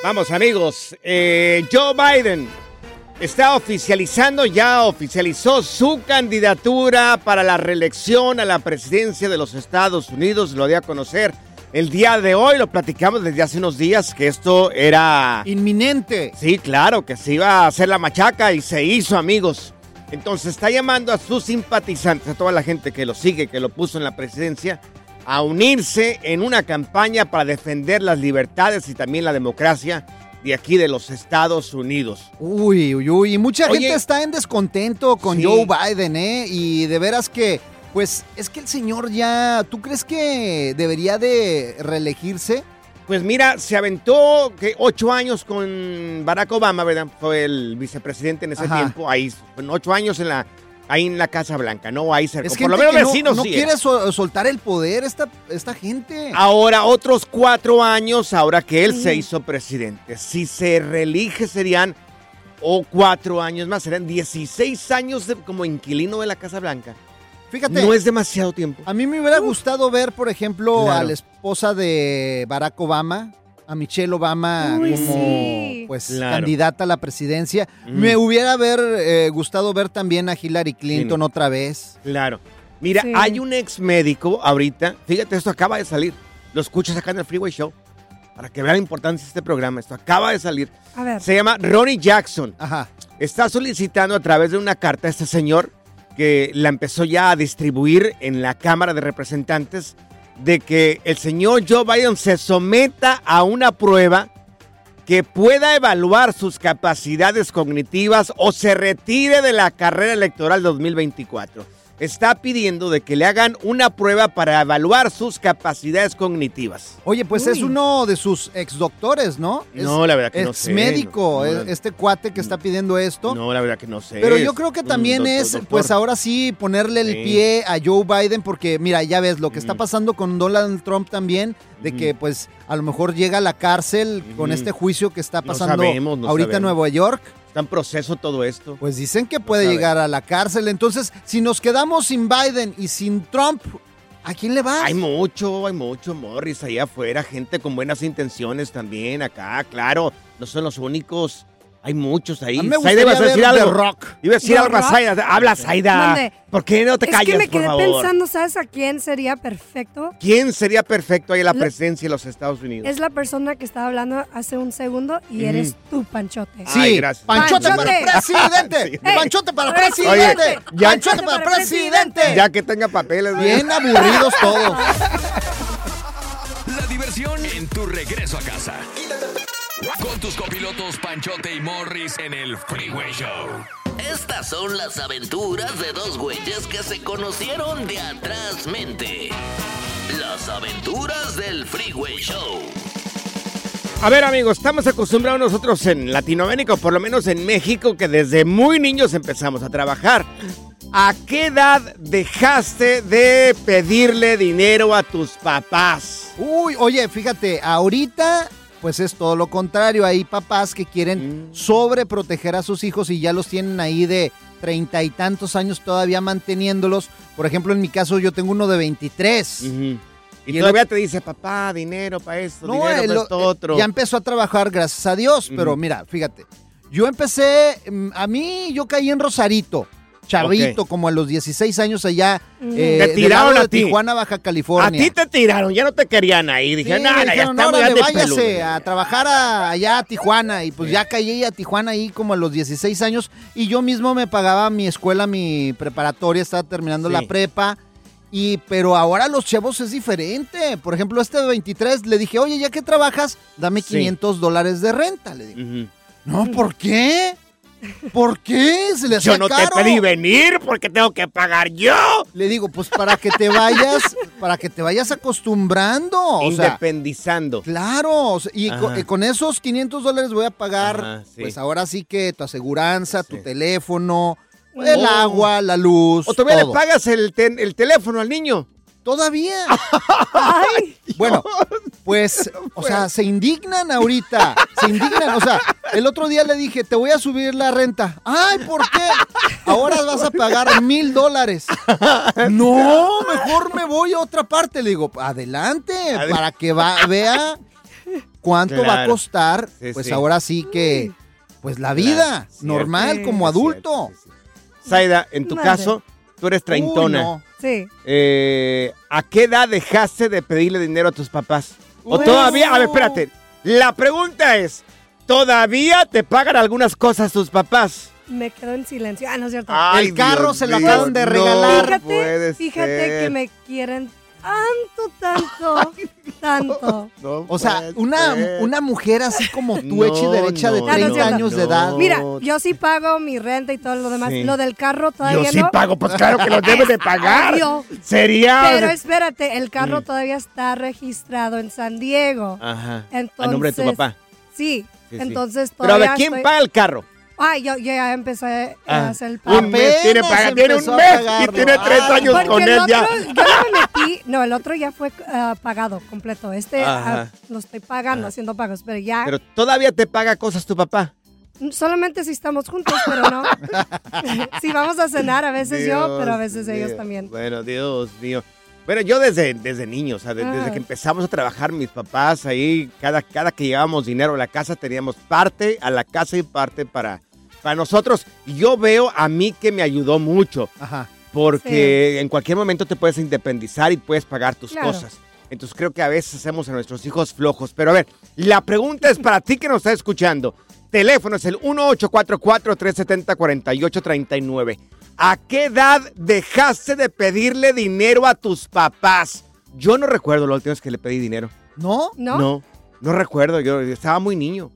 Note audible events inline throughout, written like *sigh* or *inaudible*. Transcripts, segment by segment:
Vamos, amigos. Eh, Joe Biden está oficializando, ya oficializó su candidatura para la reelección a la presidencia de los Estados Unidos. Lo dio a conocer el día de hoy. Lo platicamos desde hace unos días que esto era. Inminente. Sí, claro, que se iba a hacer la machaca y se hizo, amigos. Entonces está llamando a sus simpatizantes, a toda la gente que lo sigue, que lo puso en la presidencia, a unirse en una campaña para defender las libertades y también la democracia de aquí de los Estados Unidos. Uy, uy, uy. Y mucha Oye. gente está en descontento con Sí. Joe Biden, ¿eh? Y de veras que, pues, es que el señor ya. ¿Tú crees que debería de reelegirse? Pues mira, se aventó que ocho años con Barack Obama, ¿verdad? Fue el vicepresidente en ese Ajá. tiempo. Ahí, ocho años en la, ahí en la Casa Blanca, ¿no? Ahí cerca. Es Por lo menos que no- vecinos no, sí quiere sol- soltar el poder esta, esta gente. Ahora otros cuatro años, ahora que él se hizo presidente. Si se reelige serían o cuatro años más, serían 16 años de- como inquilino de la Casa Blanca. Fíjate. No es demasiado tiempo. A mí me hubiera gustado ver, por ejemplo, a la esposa de Barack Obama, a Michelle Obama Uy, como sí. pues Claro. candidata a la presidencia. Mm. Me hubiera haber, eh, gustado ver también a Hillary Clinton otra vez. Claro. Mira, Sí. hay un ex médico ahorita, fíjate, esto acaba de salir. Lo escuchas acá en el Freeway Show. Para que vean la importancia de este programa. Esto acaba de salir. A ver. Se llama Ronnie Jackson. Ajá. Está solicitando a través de una carta a este señor que la empezó ya a distribuir en la Cámara de Representantes de que el señor Joe Biden se someta a una prueba que pueda evaluar sus capacidades cognitivas o se retire de la carrera electoral 2024. Está pidiendo de que le hagan una prueba para evaluar sus capacidades cognitivas. Oye, pues es uno de sus ex doctores, ¿no? Es No, la verdad que no sé, médico, no, no, no. este cuate que está pidiendo esto. No, la verdad que no sé. Pero yo creo que también doctor- es, doctor. pues ahora sí, ponerle el Sí. pie a Joe Biden, porque mira, ya ves lo que está pasando con Donald Trump también, de que pues a lo mejor llega a la cárcel con este juicio que está No pasando sabemos, no ahorita en. Nueva York. Está en proceso todo esto. Pues dicen que puede llegar a la cárcel. Entonces, si nos quedamos sin Biden y sin Trump, ¿a quién le vas? Hay mucho, hay mucho Morris allá afuera, gente con buenas intenciones también acá, claro, no son los únicos. Hay muchos ahí. A mí me Zaida, ibas a decir ver algo. The Rock. Iba a decir The algo a Rock. Zaida. Habla, Zaida. Mande. ¿Por qué no te es callas, que me por quedé favor? pensando, ¿sabes a quién sería perfecto? ¿Quién sería perfecto ahí en la La- presidencia de los Estados Unidos? Es la persona que estaba hablando hace un segundo y eres tú, Panchote. Sí, Ay, gracias. Panchote, Panchote. para presidente. *laughs* Sí. Panchote para Oye, presidente. ya- Panchote para presidente. Ya que tenga papeles. Bien aburridos todos. *laughs* La diversión en tu regreso a casa. Con tus copilotos Panchote y Morris en el Freeway Show. Estas son las aventuras de dos güeyes que se conocieron de atrás mente. Las aventuras del Freeway Show. A ver, amigos, estamos acostumbrados nosotros en Latinoamérica, o por lo menos en México, que desde muy niños empezamos a trabajar. ¿A qué edad dejaste de pedirle dinero a tus papás? Uy, oye, fíjate, ahorita pues es todo lo contrario. Hay papás que quieren Mm. sobreproteger a sus hijos y ya los tienen ahí de treinta y tantos años todavía manteniéndolos. Por ejemplo, en mi caso yo tengo uno de 23. Ujú. Y, Y el todavía te dice, papá, dinero para esto, dinero el- para esto otro. Ya empezó a trabajar, gracias a Dios. Pero mira, fíjate, yo empecé, mm, a mí yo caí en Rosarito. Chavito, como a los 16 años allá. Eh, Te tiraron lado a de ti. Tijuana, Baja a California. ti te tiraron, ya no te querían ahí. Dije, Sí, no, no, ya dijeron, estamos "Órale, ya de váyase peludo". a trabajar a- allá a Tijuana. Y pues ya caí a Tijuana ahí como a los 16 años. Y yo mismo me pagaba mi escuela, mi preparatoria, estaba terminando Sí. la prepa. Y, pero ahora los chavos es diferente. Por ejemplo, este de 23 le dije, oye, ya que trabajas, dame Sí. 500 dólares de renta. Le digo, Ujú. no, ¿por qué? ¿Por qué? Se le hacía Yo no caro. te pedí venir porque tengo que pagar yo. Le digo, pues para que te vayas, para que te vayas acostumbrando. O sea, Independizando. Claro, o sea, y eh, con, esos 500 dólares voy a pagar, Ajá, sí. pues ahora sí que tu aseguranza, tu teléfono, el Oh. agua, la luz, ¿O todavía todo. le pagas el, ten- el teléfono al niño? Todavía. *laughs* Ay, Bueno, *laughs* pues, o sea, se indignan ahorita, se indignan. O sea, el otro día le dije, te voy a subir la renta. Ay, ¿por qué? Ahora vas a pagar mil dólares. No, mejor me voy a otra parte. Le digo, adelante, Adel- para que va, vea cuánto va a costar. Sí, pues sí. ahora sí que, pues la vida, normal, como adulto. cierto, sí, sí. Zaida, en tu caso, tú eres treintona. Uy, no. sí. Eh, ¿A qué edad dejaste de pedirle dinero a tus papás? ¿O Uy. todavía? A ver, espérate. La pregunta es, ¿todavía te pagan algunas cosas tus papás? Me quedo en silencio. Ah, no es cierto. El carro se lo acaban de no regalar. fíjate, puede fíjate ser. que me quieren tanto, tanto, *laughs* tanto. No O sea, una, una mujer así como tú, No, hecha y derecha de no, 30 no, años de edad. Mira, yo sí pago mi renta y todo lo demás. Sí. Lo del carro Yo todavía sí no. pago, pues claro que lo debes de *laughs* pagar. Obvio. Sería... Pero espérate, el carro Mm. todavía está registrado en San Diego. Ajá. Entonces, a nombre de tu papá. Sí, Sí, sí. entonces Pero a todavía ver, ¿quién estoy- paga el carro? Ay, yo, yo ya empecé Ah, a hacer el pago. Un mes tiene, paga, tiene un mes y tiene tres Ah, años con él ya. yo no me metí, no, el otro ya fue ah, pagado completo. Este ah, lo estoy pagando, haciendo pagos, pero ya, Pero todavía te paga cosas tu papá. solamente si estamos juntos, pero no. *laughs* *laughs* si vamos a cenar, a veces yo, pero a veces Dios ellos también. Bueno, Dios mío. Bueno, yo desde, desde niño, o sea, de- desde Ah. que empezamos a trabajar, mis papás ahí, cada, cada que llevábamos dinero a la casa, teníamos parte a la casa y parte para, para nosotros. Yo veo a mí que me ayudó mucho, Ajá. porque en cualquier momento te puedes independizar y puedes pagar tus Claro. cosas. Entonces creo que a veces hacemos a nuestros hijos flojos. Pero a ver, la pregunta es para ti que nos está escuchando. Teléfono es el 1844-370-4839. ¿A qué edad dejaste de pedirle dinero a tus papás? Yo no recuerdo la última vez que le pedí dinero. ¿No? ¿No? No, no recuerdo, yo estaba muy niño.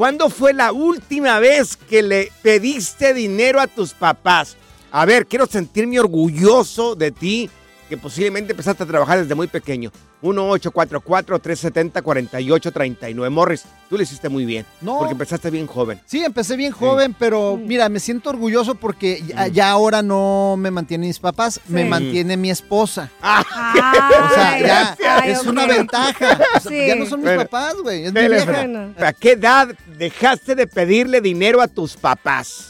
¿Cuándo fue la última vez que le pediste dinero a tus papás? A ver, quiero sentirme orgulloso de ti, que posiblemente empezaste a trabajar desde muy pequeño. 1844-370-4839. Morris, tú lo hiciste muy bien, No. porque empezaste bien joven. Sí, empecé bien joven, pero mira, me siento orgulloso porque ya, Mm. ya ahora no me mantienen mis papás, me mantiene mi esposa. Ay, O sea, ya ay, es una ventaja. O sea, Sí. Ya no son mis Bueno. papás, güey. Es mi vieja. ¿A qué edad dejaste de pedirle dinero a tus papás?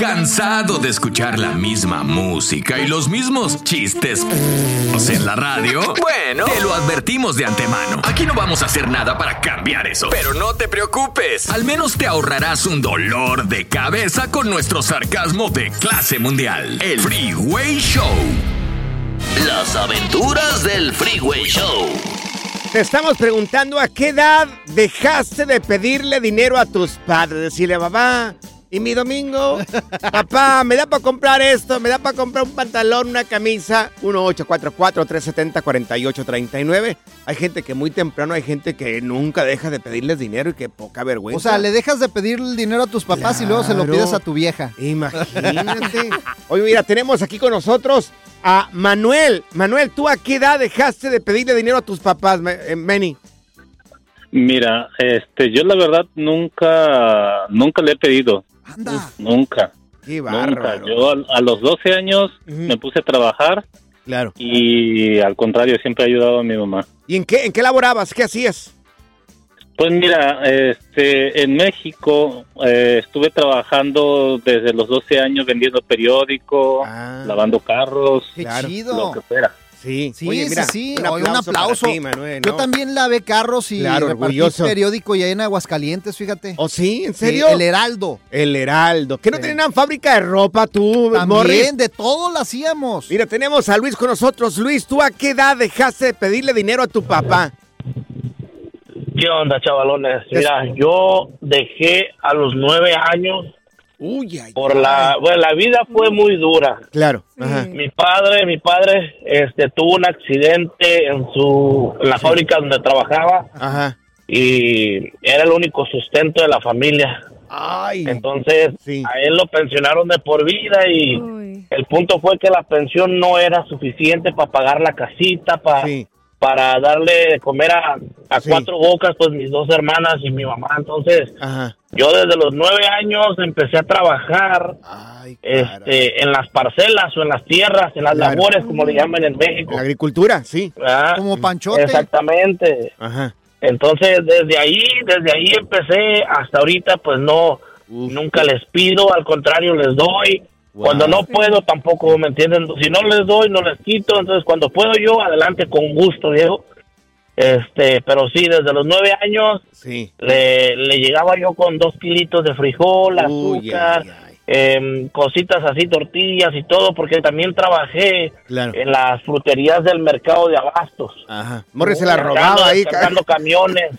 ¿Cansado de escuchar la misma música y los mismos chistes en la radio? Bueno, te lo advertimos de antemano. Aquí no vamos a hacer nada para cambiar eso. Pero no te preocupes. Al menos te ahorrarás un dolor de cabeza con nuestro sarcasmo de clase mundial. El Freeway Show. Las aventuras del Freeway Show. Te estamos preguntando a qué edad dejaste de pedirle dinero a tus padres. Decirle, papá, ¿y mi domingo? *laughs* papá, ¿me da para comprar esto? ¿Me da para comprar un pantalón, una camisa? 1844-370-4839. Hay gente que muy temprano, hay gente que nunca deja de pedirles dinero y que poca vergüenza. O sea, le dejas de pedir el dinero a tus papás y luego se lo pides a tu vieja. Imagínate. *laughs* Oye, mira, tenemos aquí con nosotros a Manuel. Manuel, ¿tú a qué edad dejaste de pedirle dinero a tus papás, Me- eh, Manny? Mira, este, yo la verdad nunca, nunca le he pedido. Nunca. Qué Nunca. Yo a, a los 12 años me puse a trabajar. Claro. Y al contrario, siempre he ayudado a mi mamá. ¿Y en qué, en qué laborabas? ¿Qué hacías? Pues mira, este, en México eh, estuve trabajando desde los 12 años vendiendo periódico, lavando carros, Qué lo que fuera. Sí, Sí, Oye, mira, sí, sí. un Oye, Un aplauso para aplauso. ti, Manuel, Yo también lavé carros y Claro, repartí orgulloso. periódico y ahí en Aguascalientes, fíjate. ¿Oh, sí? ¿En Sí, serio? el Heraldo. El Heraldo. ¿Qué no tenían fábrica de ropa tú, También, Morris? de todo lo hacíamos. Mira, tenemos a Luis con nosotros. Luis, ¿tú a qué edad dejaste de pedirle dinero a tu papá? ¿Qué onda, chavalones? Mira, yo dejé a los nueve años por la... Bueno, la vida fue muy dura. Claro. Ajá. Mi padre, mi padre, este, tuvo un accidente en su, en la fábrica donde trabajaba Ajá. y era el único sustento de la familia. Ay. Entonces, a él lo pensionaron de por vida y el punto fue que la pensión no era suficiente para pagar la casita, para para darle de comer a, a cuatro bocas, pues mis dos hermanas y mi mamá. Entonces, Ajá. yo desde los nueve años empecé a trabajar este, en las parcelas o en las tierras, en las Claro. labores, como le llaman en México. La agricultura, sí. Como Panchote. Exactamente. Ajá. Entonces, desde ahí, desde ahí empecé hasta ahorita, pues no, nunca les pido, al contrario, les doy. Cuando no puedo, tampoco, ¿me entienden? Si no les doy, no les quito. Entonces, cuando puedo yo, adelante, con gusto, Diego. Este, pero sí, desde los nueve años Sí. le, le llegaba yo con dos kilitos de frijol, azúcar, em, cositas así, tortillas y todo, porque también trabajé Claro. en las fruterías del mercado de abastos. Ajá. Morris se la Cargando, robaba ahí. descargando *laughs* camiones.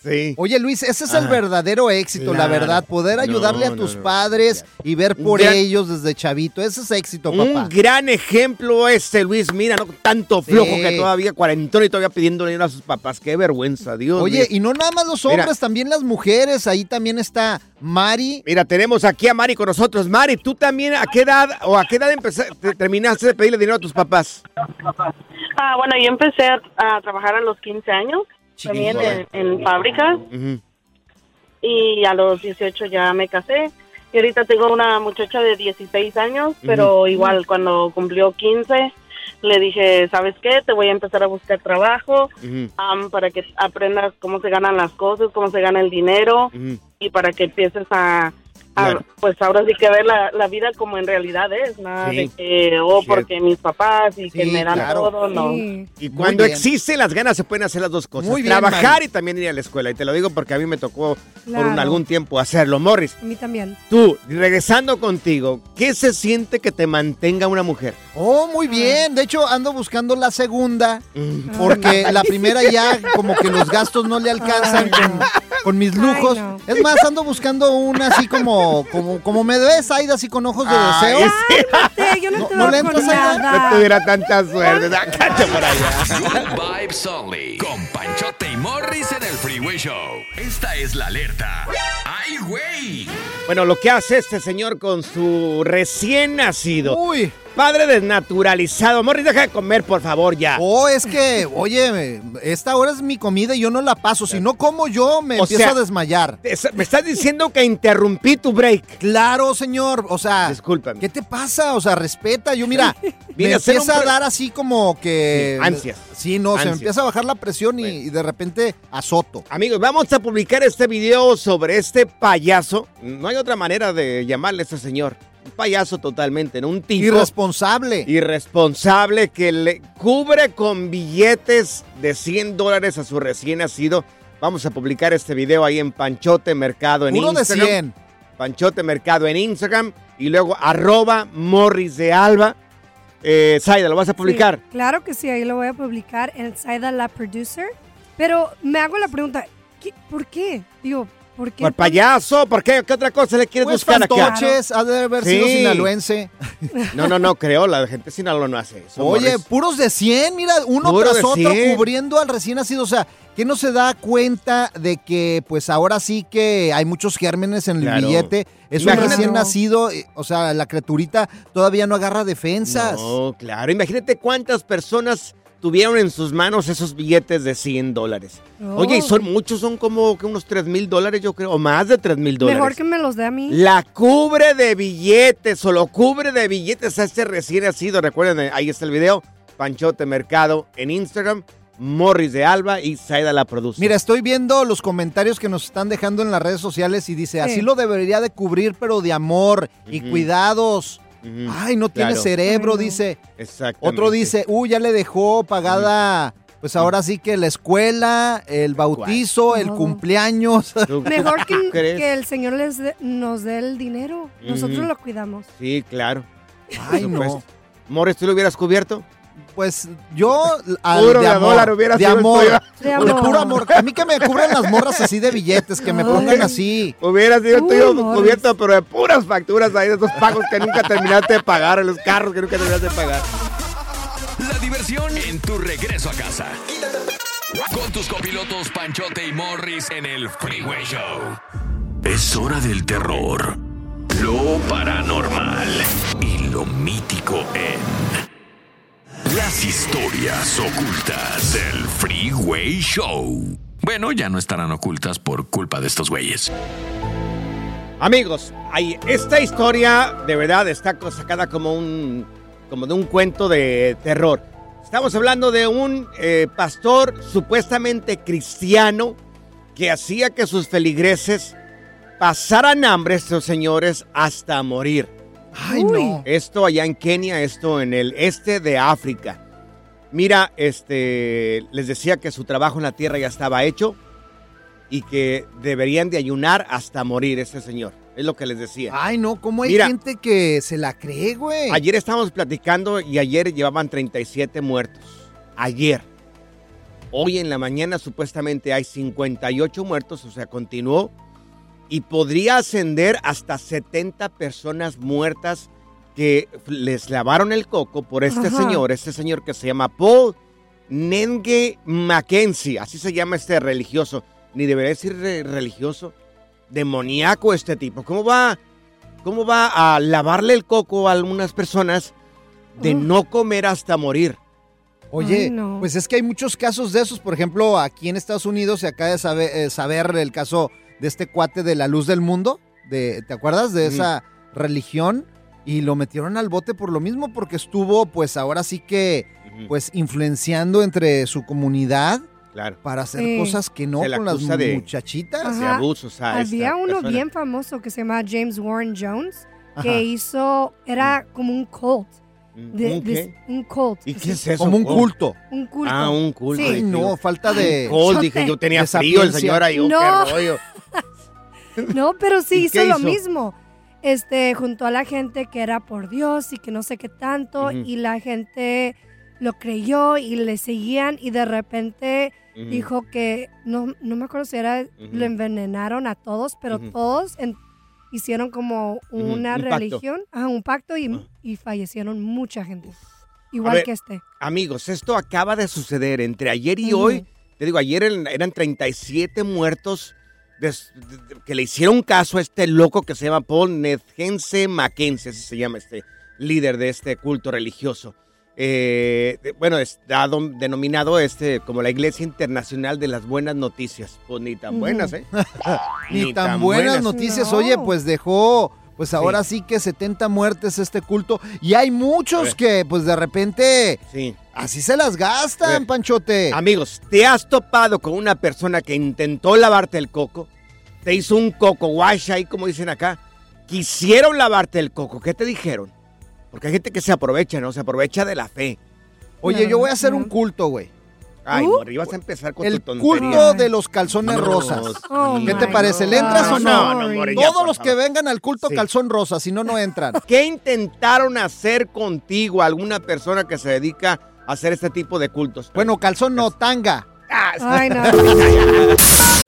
Sí. Oye, Luis, ese es el verdadero éxito, la verdad. Poder ayudarle No, a tus no, no. padres y ver por gran- ellos desde chavito. Ese es éxito, papá. Un gran ejemplo este, Luis. Mira, no tanto Sí. flojo que todavía cuarentón y todavía pidiendo dinero a sus papás. Qué vergüenza, Dios Oye, y no nada más los Mira. hombres, también las mujeres. Ahí también está Mari. Mira, tenemos aquí a Mari con nosotros. Mari, ¿tú también a qué edad o a qué edad empezaste, terminaste de pedirle dinero a tus papás? Ah, bueno, yo empecé a, a trabajar a los 15 años, también en, en fábricas, y a los 18 ya me casé. Y ahorita tengo una muchacha de 16 años, pero igual cuando cumplió 15, le dije, ¿sabes qué? Te voy a empezar a buscar trabajo am, para que aprendas cómo se ganan las cosas, cómo se gana el dinero y para que empieces a, ah, pues ahora sí que ver la, la vida como en realidad es, nada de que, oh, porque mis papás y que me dan todo, no. Y cuando existen las ganas se pueden hacer las dos cosas. Muy bien, Trabajar y también ir a la escuela. Y te lo digo porque a mí me tocó por un- algún tiempo hacerlo. Morris, A mí también. tú, regresando contigo, ¿qué se siente que te mantenga una mujer? Oh, muy bien. De hecho, ando buscando la segunda Mm. porque *laughs* la primera ya como que los gastos no le alcanzan con mis lujos. Ay, no. Es más, ando buscando una así como como como me ves, Aida, así con ojos de Ay, deseo. sí. Yo no, No- te no veo le con entras allá. nada. No tuviera tanta suerte. Cállate por allá. Good Vibes Only. Con Panchote y Morris en el Freeway Show. Esta es la alerta. ¡Ay, güey! Bueno, lo que hace este señor con su recién nacido. Uy. Padre desnaturalizado. Morris, deja de comer, por favor, ya. Oh, es que, oye, esta hora es mi comida y yo no la paso. Si no como yo, me O empiezo sea, a desmayar. Es- Me estás diciendo que interrumpí tu break. Claro, señor. O sea, Discúlpame. ¿qué te pasa? O sea, respeta. Yo, mira, me empieza un a dar así como que... Sí, ansias. Sí, no, se me empieza a bajar la presión y, y de repente azoto. Amigos, vamos a publicar este video sobre este payaso. No hay otra manera de llamarle a este señor. Payaso totalmente, ¿no? Un tipo Irresponsable. irresponsable que le cubre con billetes de 100 dólares a su recién nacido. Vamos a publicar este video ahí en Panchote Mercado en Uno de Instagram. 100. Panchote Mercado en Instagram y luego arroba Morris de Alba. Eh, Zaida, ¿lo vas a publicar? Sí, claro que sí, ahí lo voy a publicar en Saida la Producer. Pero me hago la pregunta, ¿qué- ¿por qué? Digo, ¿por qué? Por payaso, ¿por qué? ¿Qué otra cosa le quieres Pues buscar acá? fantoches, ha de haber sido Sí. sinaloense. *laughs* No, no, no, creo, la gente Sinaloa no hace eso. Oye, Morris. puros de 100, mira, uno Puro tras de otro 100. cubriendo al recién nacido. O sea, que no se da cuenta de que, pues ahora sí que hay muchos gérmenes en el Claro. billete. Es un recién nacido, eh, o sea, la criaturita todavía no agarra defensas. No, claro. Imagínate cuántas personas tuvieron en sus manos esos billetes de 100 dólares. Oh. Oye, y son muchos, son como que unos 3 mil dólares, yo creo, o más de 3 mil dólares. Mejor que me los dé a mí. La cubre de billetes, o lo cubre de billetes a este recién nacido. Recuerden, ahí está el video. Panchote Mercado en Instagram, Morris de Alba y Saida la produce. Mira, estoy viendo los comentarios que nos están dejando en las redes sociales y dice, así Sí. lo debería de cubrir, pero de amor y cuidados. Ay, no tiene claro. cerebro, Ay, no. dice. Otro dice, uy, ya le dejó pagada, pues ahora sí que la escuela, el bautizo, el cumpleaños. *laughs* ¿Tú- Mejor que, que el Señor les dé- nos dé el dinero. Nosotros lo cuidamos. Sí, claro. Ay, no. Morris, ¿tú lo hubieras cubierto? Pues yo al Puro de de amor, dólar hubiera de sido amor. De puro amor. A mí que me cubran las morras así de billetes, que me pongan así. Hubiera sido tuyo cubierto, pero de puras facturas ahí, de esos pagos que nunca terminaste de pagar, los carros que nunca terminaste de pagar. La diversión en tu regreso a casa. Con tus copilotos Panchote y Morris en el Freeway Show. Es hora del terror, lo paranormal y lo mítico en las historias ocultas del Freeway Show. Bueno, ya no estarán ocultas por culpa de estos güeyes. Amigos, esta historia de verdad está sacada como un como de un cuento de terror. Estamos hablando de un eh, pastor supuestamente cristiano que hacía que sus feligreses pasaran hambre, estos señores, hasta morir. Ay, Uy. no. Esto allá en Kenia, esto en el este de África. Mira, este, les decía que su trabajo en la tierra ya estaba hecho y que deberían de ayunar hasta morir este señor. Es lo que les decía. Ay, no, ¿cómo hay Mira. gente que se la cree, güey? Ayer estábamos platicando y ayer llevaban 37 muertos. Ayer. Hoy en la mañana supuestamente hay 58 muertos, o sea, continuó. Y podría ascender hasta 70 personas muertas que les lavaron el coco por este Ajá. señor, este señor que se llama Paul Nenge Mackenzie, así se llama este religioso. Ni debería decir re- religioso, demoníaco este tipo. ¿Cómo va, cómo va a lavarle el coco a algunas personas de no comer hasta morir? Oye, Ay, no. pues es que hay muchos casos de esos. Por ejemplo, aquí en Estados Unidos se acaba de saber, eh, saber el caso de este cuate de la luz del mundo. De, ¿Te acuerdas de esa religión? Y lo metieron al bote por lo mismo, porque estuvo, pues ahora sí que, pues influenciando entre su comunidad. Claro. para hacer Sí. cosas que no la con las de- muchachitas. de Ajá. abusos a Había esta uno persona. bien famoso que se llama James Warren Jones, Ajá. que hizo, era como un cult. de- ¿Un de- qué? un cult. ¿Y qué es eso? Como un Oh. culto. Un culto. Ah, un culto. Sí. Ay, no, falta de... Col, dije, yo tenía frío el señor ahí, No. qué rollo. *laughs* No, pero sí ¿Y hizo lo mismo. Este, junto a la gente que era por Dios y que no sé qué tanto, y la gente lo creyó y le seguían y de repente dijo que, no, no me acuerdo si era, lo envenenaron a todos, pero todos en- hicieron como una un pacto. religión, ajá, un pacto y, Ah. y fallecieron mucha gente. Igual ver, que este. Amigos, esto acaba de suceder entre ayer y hoy. Te digo, ayer eran eran 37 muertos de- de- que le hicieron caso a este loco que se llama Paul Netgense Mackenzie, así se llama este líder de este culto religioso. Eh, de- bueno, está denominado este como la Iglesia Internacional de las Buenas Noticias. Pues ni tan buenas, ¿eh? *laughs* Ni tan buenas noticias. No. Oye, pues dejó, pues ahora sí. que 70 muertes este culto. Y hay muchos que, pues de repente, Sí. Así se las gastan, ver. Panchote. Amigos, ¿te has topado con una persona que intentó lavarte el coco? Te hizo un coco wash ahí, como dicen acá. Quisieron lavarte el coco. ¿Qué te dijeron? Porque hay gente que se aprovecha, ¿no? Se aprovecha de la fe. Oye, yo voy a hacer un culto, güey. Ay, ¿Uh? Morri, vas a empezar con El tu tontería. culto de los calzones rosas. Oh, ¿Qué te parece? ¿Le entras o no? No, no, Morri, Todos los que vengan al culto Sí. calzón rosa, si no, no entran. *laughs* ¿Qué intentaron hacer contigo alguna persona que se dedica a hacer este tipo de cultos? Bueno, calzón no, tanga. Ay, no. *laughs*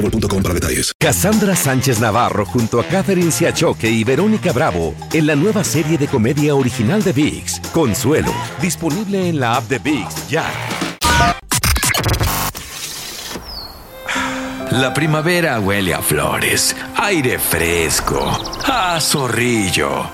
boostmobile.com para detalles. Cassandra Sánchez Navarro junto a Catherine Siachoque y Verónica Bravo en la nueva serie de comedia original de VIX, Consuelo, disponible en la app de VIX ya. La primavera huele a flores, aire fresco, a zorrillo.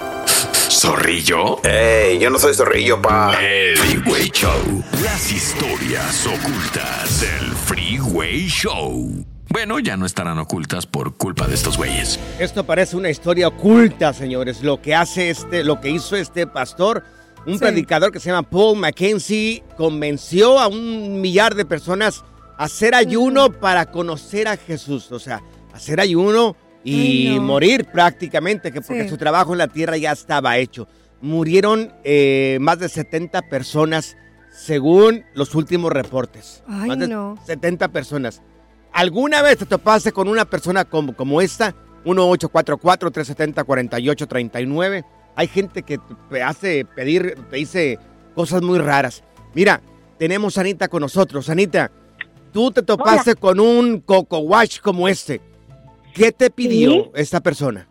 ¿Zorrillo? ¡Ey! Yo no soy zorrillo, pa. El Freeway Show. Las historias ocultas del Freeway Show. Bueno, ya no estarán ocultas por culpa de estos güeyes. Esto parece una historia oculta, señores. Lo que hace este, lo que hizo este pastor, un Sí. predicador que se llama Paul Mackenzie, convenció a un millar de personas a hacer ayuno para conocer a Jesús. O sea, hacer ayuno y Ay, no. morir prácticamente, que porque Sí. su trabajo en la tierra ya estaba hecho. Murieron eh, más de 70 personas, según los últimos reportes. Ay, más de no. 70 personas. ¿Alguna vez te topaste con una persona como, como esta? 1844-370-4839. Hay gente que te hace pedir, te dice cosas muy raras. Mira, tenemos a Anita con nosotros. Anita, tú te topaste con un coco wash como este. ¿Qué te pidió Sí. esta persona?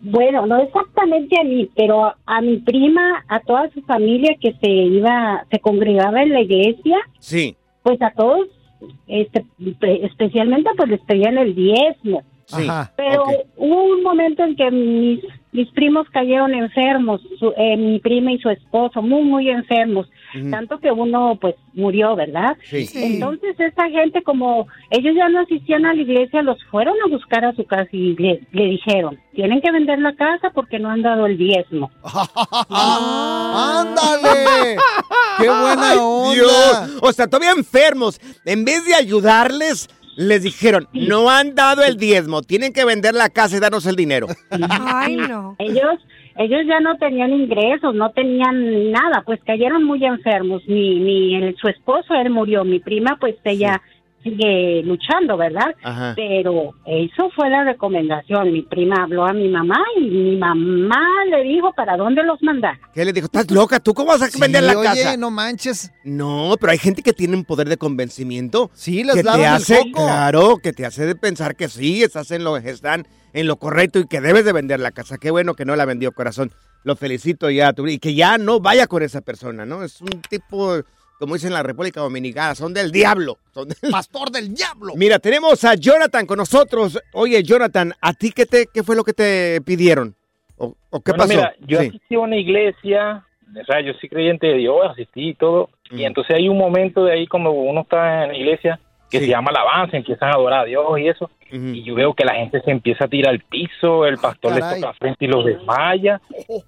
Bueno, no exactamente a mí, pero a mi prima, a toda su familia que se iba, se congregaba en la iglesia, Sí. pues a todos, este, pe- especialmente pues les pedían el diezmo. Sí. Pero hubo un momento en que mis, mis primos cayeron enfermos, su- eh, mi prima y su esposo, muy, muy enfermos, Tanto que uno pues murió, ¿verdad? Sí. Sí. Entonces esa gente como ellos ya no asistían a la iglesia, los fueron a buscar a su casa y le, le dijeron, tienen que vender la casa porque no han dado el diezmo. *laughs* ¡Ándale! ¡Qué buena Ay, onda! Dios. O sea, todavía enfermos. En vez de ayudarles, les dijeron, no han dado el diezmo, tienen que vender la casa y darnos el dinero. Ay, no. Ellos ellos ya no tenían ingresos, no tenían nada, pues cayeron muy enfermos. Mi, mi, el- su esposo, él murió, mi prima, pues ella sigue luchando, ¿verdad? Ajá. Pero eso fue la recomendación. Mi prima habló a mi mamá y mi mamá le dijo para dónde los mandar. ¿Qué le dijo? ¿Estás loca? ¿Tú cómo vas a vender la oye, casa? no manches. No, pero hay gente que tiene un poder de convencimiento. Sí, les que te lavan el hace, coco. claro, que te hace de pensar que sí, estás en lo, están en lo correcto y que debes de vender la casa. Qué bueno que no la vendió corazón. Lo felicito ya, tú- y que ya no vaya con esa persona, ¿no? Es un tipo, como dicen en la República Dominicana, son del diablo. Son del- *laughs* Pastor del diablo. Mira, tenemos a Jonathan con nosotros. Oye, Jonathan, ¿a ti qué, te, qué fue lo que te pidieron? ¿O, o qué Bueno, pasó? Mira, yo Sí. asistí a una iglesia, o sea, yo soy creyente de Dios, asistí y todo, y entonces hay un momento de ahí cuando uno está en la iglesia que se llama alabanza, empiezan a adorar a Dios y eso, y yo veo que la gente se empieza a tirar al piso, el pastor les caray. toca frente y los desmaya,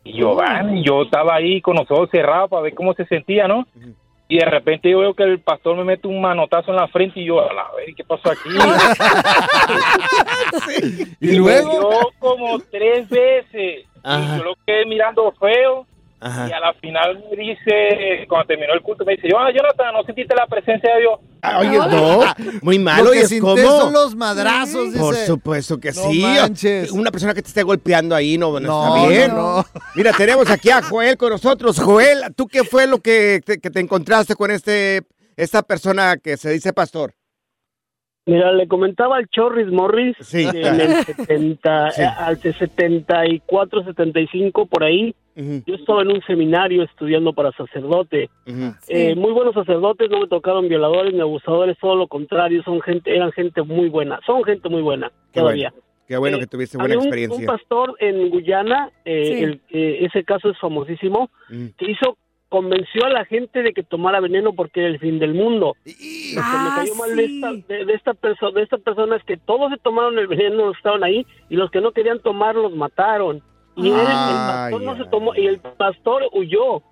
y yo, van, y yo estaba ahí con los ojos cerrados para ver cómo se sentía, ¿no? Y de repente yo veo que el pastor me mete un manotazo en la frente y yo, a la ver, ¿qué pasó aquí? *laughs* Y luego. Me dio como tres veces. Ajá. Y yo lo quedé mirando feo. Ajá. Y a la final me dice, cuando terminó el culto, me dice, yo, ah, Jonathan, ¿no sentiste la presencia de Dios? Ah, Oye, no, muy malo. Lo ¿y que es como? son los madrazos, Por dice. supuesto que No sí. manches. Una persona que te esté golpeando ahí no, no No, está bien. no, no. Mira, tenemos aquí a Joel con nosotros. Joel, ¿tú qué fue lo que te, que te encontraste con este esta persona que se dice pastor? Mira, le comentaba al Chorris Morris Sí. que en el 70, *laughs* Sí. eh, al 74, 75, por ahí, yo estaba en un seminario estudiando para sacerdote. Eh, muy buenos sacerdotes, no me tocaron violadores ni abusadores, todo lo contrario, son gente, eran gente muy buena, son gente muy buena Qué todavía. bueno. Qué bueno Eh, que tuviste buena un- experiencia. Un, pastor en Guyana, eh, Sí. el- eh, ese caso es famosísimo, Mm. que hizo convenció a la gente de que tomara veneno porque era el fin del mundo. Lo que me cayó mal de esta, de, de esta persona, de esta persona es que todos se tomaron el veneno, estaban ahí, y los que no querían tomar los mataron. Y él, el pastor no se tomó, y el pastor huyó.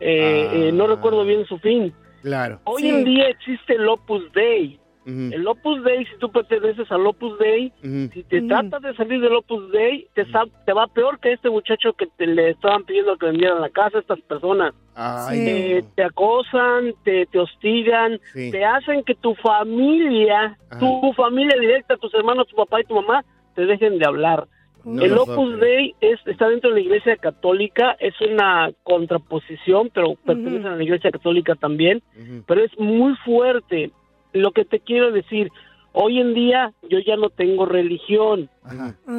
Eh, eh, no recuerdo bien su fin. Claro. Hoy en día existe el Opus Dei. El Opus Dei, si tú perteneces al Opus Dei, si te tratas de salir del Opus Dei, te, te va peor que este muchacho que te le estaban pidiendo que vendieran la casa a estas personas. Ay, Eh, te acosan, te, te hostigan, Sí. te hacen que tu familia, tu familia directa, tus hermanos, tu papá y tu mamá, te dejen de hablar. No el Opus Dei es, está dentro de la Iglesia Católica, es una contraposición, pero pertenece a la Iglesia Católica también, pero es muy fuerte. Lo que te quiero decir, hoy en día yo ya no tengo religión,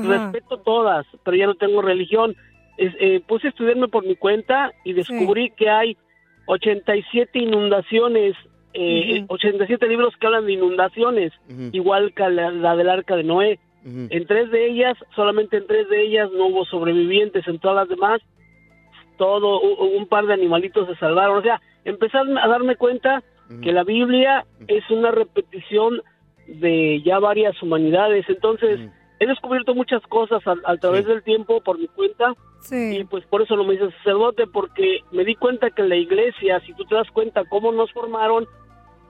respeto todas, pero ya no tengo religión. Es- eh, puse a estudiarme por mi cuenta y descubrí que hay 87 inundaciones, eh, 87 libros que hablan de inundaciones, igual que la, la del arca de Noé. En tres de ellas, solamente en tres de ellas no hubo sobrevivientes, en todas las demás, todo, u- un par de animalitos se salvaron. O sea, empecé a darme cuenta que la Biblia es una repetición de ya varias humanidades. Entonces, he descubierto muchas cosas a, a través del tiempo por mi cuenta. Y pues por eso no me hice sacerdote, porque me di cuenta que en la iglesia, si tú te das cuenta cómo nos formaron,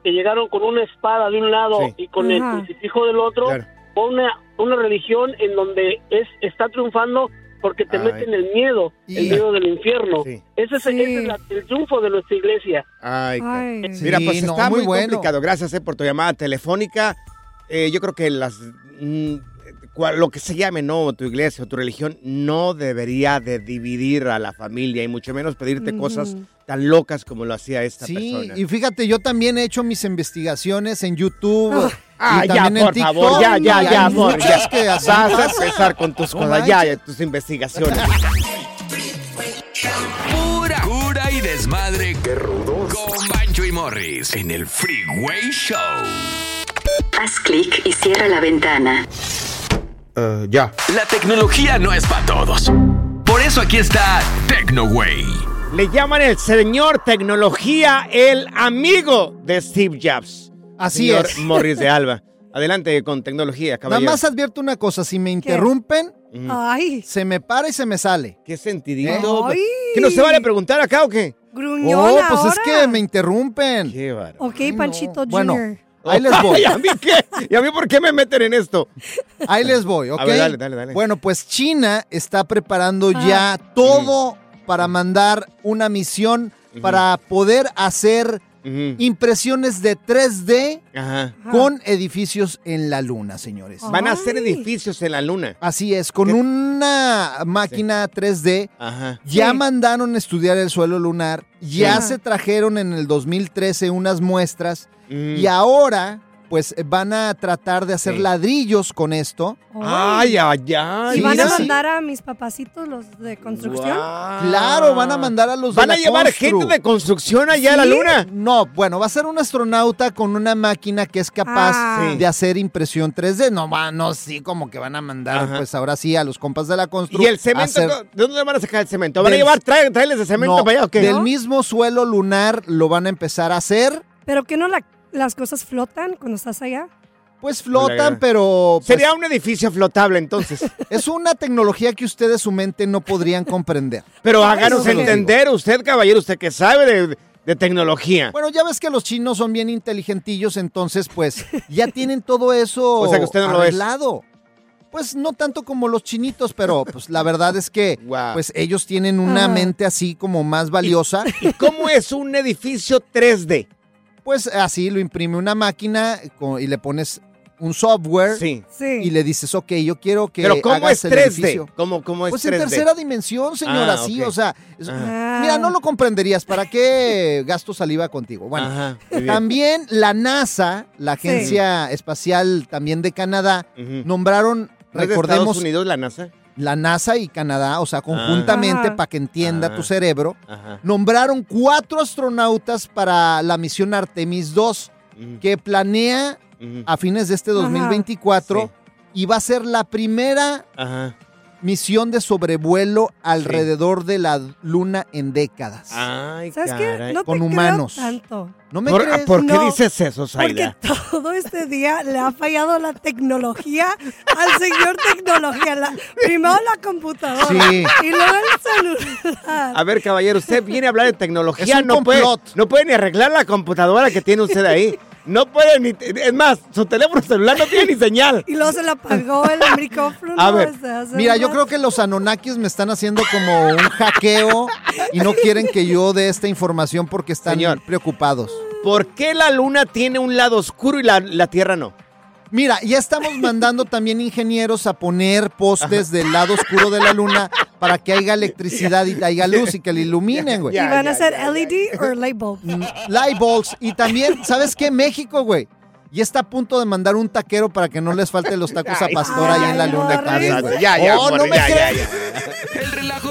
que llegaron con una espada de un lado Sí. y con el crucifijo del otro, una, una religión en donde es está triunfando porque te Ay. meten el miedo, el miedo del infierno. Ese es, ese es la- el triunfo de nuestra iglesia. Ay, qué- Ay. Mira, Sí, pues no, está muy, muy bueno. complicado. Gracias eh, por tu llamada telefónica. Eh, yo creo que las mm, lo que se llame, no, tu iglesia o tu religión no debería de dividir a la familia y mucho menos pedirte cosas tan locas como lo hacía esta Sí, persona. y fíjate, yo también he hecho mis investigaciones en YouTube. Ah, y ya, por TikTok, favor, ya, ya, ya, amor, ya. que Vas a empezar con tus No cosas, ya, tus investigaciones. Pura cura y desmadre. Qué rudos. Con Bancho y Morris en el Freeway Show. Haz clic y cierra la ventana. ya. La tecnología no es para todos. Por eso aquí está TecnoWay. Le llaman el señor tecnología, el amigo de Steve Jobs. Así Señor es. Morris de Alba. *laughs* Adelante con tecnología, Nada caballero. más advierto una cosa, si me interrumpen, Ay. se me para y se me sale. ¿Qué sentidito? Ay. ¿Que no se vale preguntar acá o qué? Gruñón Oh, pues ahora. es que me interrumpen. Qué bárbaro. Ok, Panchito Bueno, Jr. Ahí les voy. *laughs* ¿Y a mí qué? ¿Y a mí por qué me meten en esto? Ahí les voy, ¿ok? A ver, dale, dale, dale. Bueno, pues China está preparando Ah. ya todo para mandar una misión para poder hacer impresiones de 3D Ajá. con edificios en la luna, señores. Van a hacer edificios en la luna. Así es, con una máquina 3D Ajá. ya mandaron a estudiar el suelo lunar, ya Sí. se trajeron en el 2013 unas muestras Mm. y ahora pues van a tratar de hacer Sí. ladrillos con esto. Ay, ay, ay. ¿Y van a mandar a mis papacitos los de construcción? Claro, van a mandar a los de ¿Van a la llevar Constru. gente de construcción allá a la luna? No, bueno, va a ser un astronauta con una máquina que es capaz Ah. de hacer impresión 3D. No, va, no, sí, como que van a mandar, Ajá. pues ahora sí, a los compas de la constru. ¿Y el cemento? hacer- ¿De dónde van a sacar el cemento? ¿Van a llevar tra- trailers de cemento No, para allá o qué? Del ¿No? mismo suelo lunar lo van a empezar a hacer. ¿Pero que no la- las cosas flotan cuando estás allá? Pues flotan, pero... pues, Sería un edificio flotable entonces. *laughs* Es una tecnología que ustedes su mente no podrían comprender. Pero háganos se lo digo. entender, usted, caballero, usted que sabe de, de tecnología. Bueno, ya ves que los chinos son bien inteligentillos, entonces pues ya tienen todo eso *laughs* O sea que usted no lo es. arreglado. Pues no tanto como los chinitos, pero pues la verdad es que pues ellos tienen una Ah. mente así como más valiosa. ¿Y cómo es un edificio 3D? Pues así lo imprime una máquina y le pones un software Sí. y le dices, ok, yo quiero que Pero ¿cómo hagas es el 3D? edificio". ¿Cómo, cómo es Pues 3D? en tercera dimensión, señor, Ah, así, ok. o sea, es- Ajá. mira, no lo comprenderías, ¿para qué *laughs* gasto saliva contigo? Bueno, Ajá, también la NASA, la Sí. Agencia Espacial también de Canadá, nombraron, ¿No es de recordemos, Estados Unidos la NASA? La NASA y Canadá, o sea, conjuntamente Ajá. para que entienda Ah. tu cerebro, Ajá. nombraron cuatro astronautas para la misión Artemis 2, que planea a fines de este Ajá. 2024 y va a ser la primera Ajá. Misión de sobrevuelo alrededor de la luna en décadas. Ay, ¿Sabes qué? te Con creo humanos. tanto. ¿No me ¿Por, crees? ¿por qué No, dices eso, Porque Zaida? todo este día le ha fallado la tecnología al señor tecnología. La- primero la computadora Sí. y luego el celular. A ver, caballero, usted viene a hablar de tecnología. Es un no, puede, no puede ni arreglar la computadora que tiene usted ahí. No puede ni. Es más, su teléfono celular no tiene ni señal. *laughs* Y luego se le apagó el *laughs* micrófono. A ver, mira, yo creo que los Anunnakis me están haciendo como un hackeo y no quieren que yo dé esta información porque están Señor. preocupados. ¿Por qué la luna tiene un lado oscuro y la, la Tierra no? Mira, ya estamos mandando también ingenieros a poner postes del lado oscuro de la luna para que haya electricidad y haya luz y que le iluminen, güey. ¿Y van a ser LED o light bulb? Light bulbs. Y también, ¿sabes qué? México, güey. Ya está a punto de mandar un taquero para que no les falte los tacos a pastor ahí en la luna ya, ya, Oh, no me ya. El relajo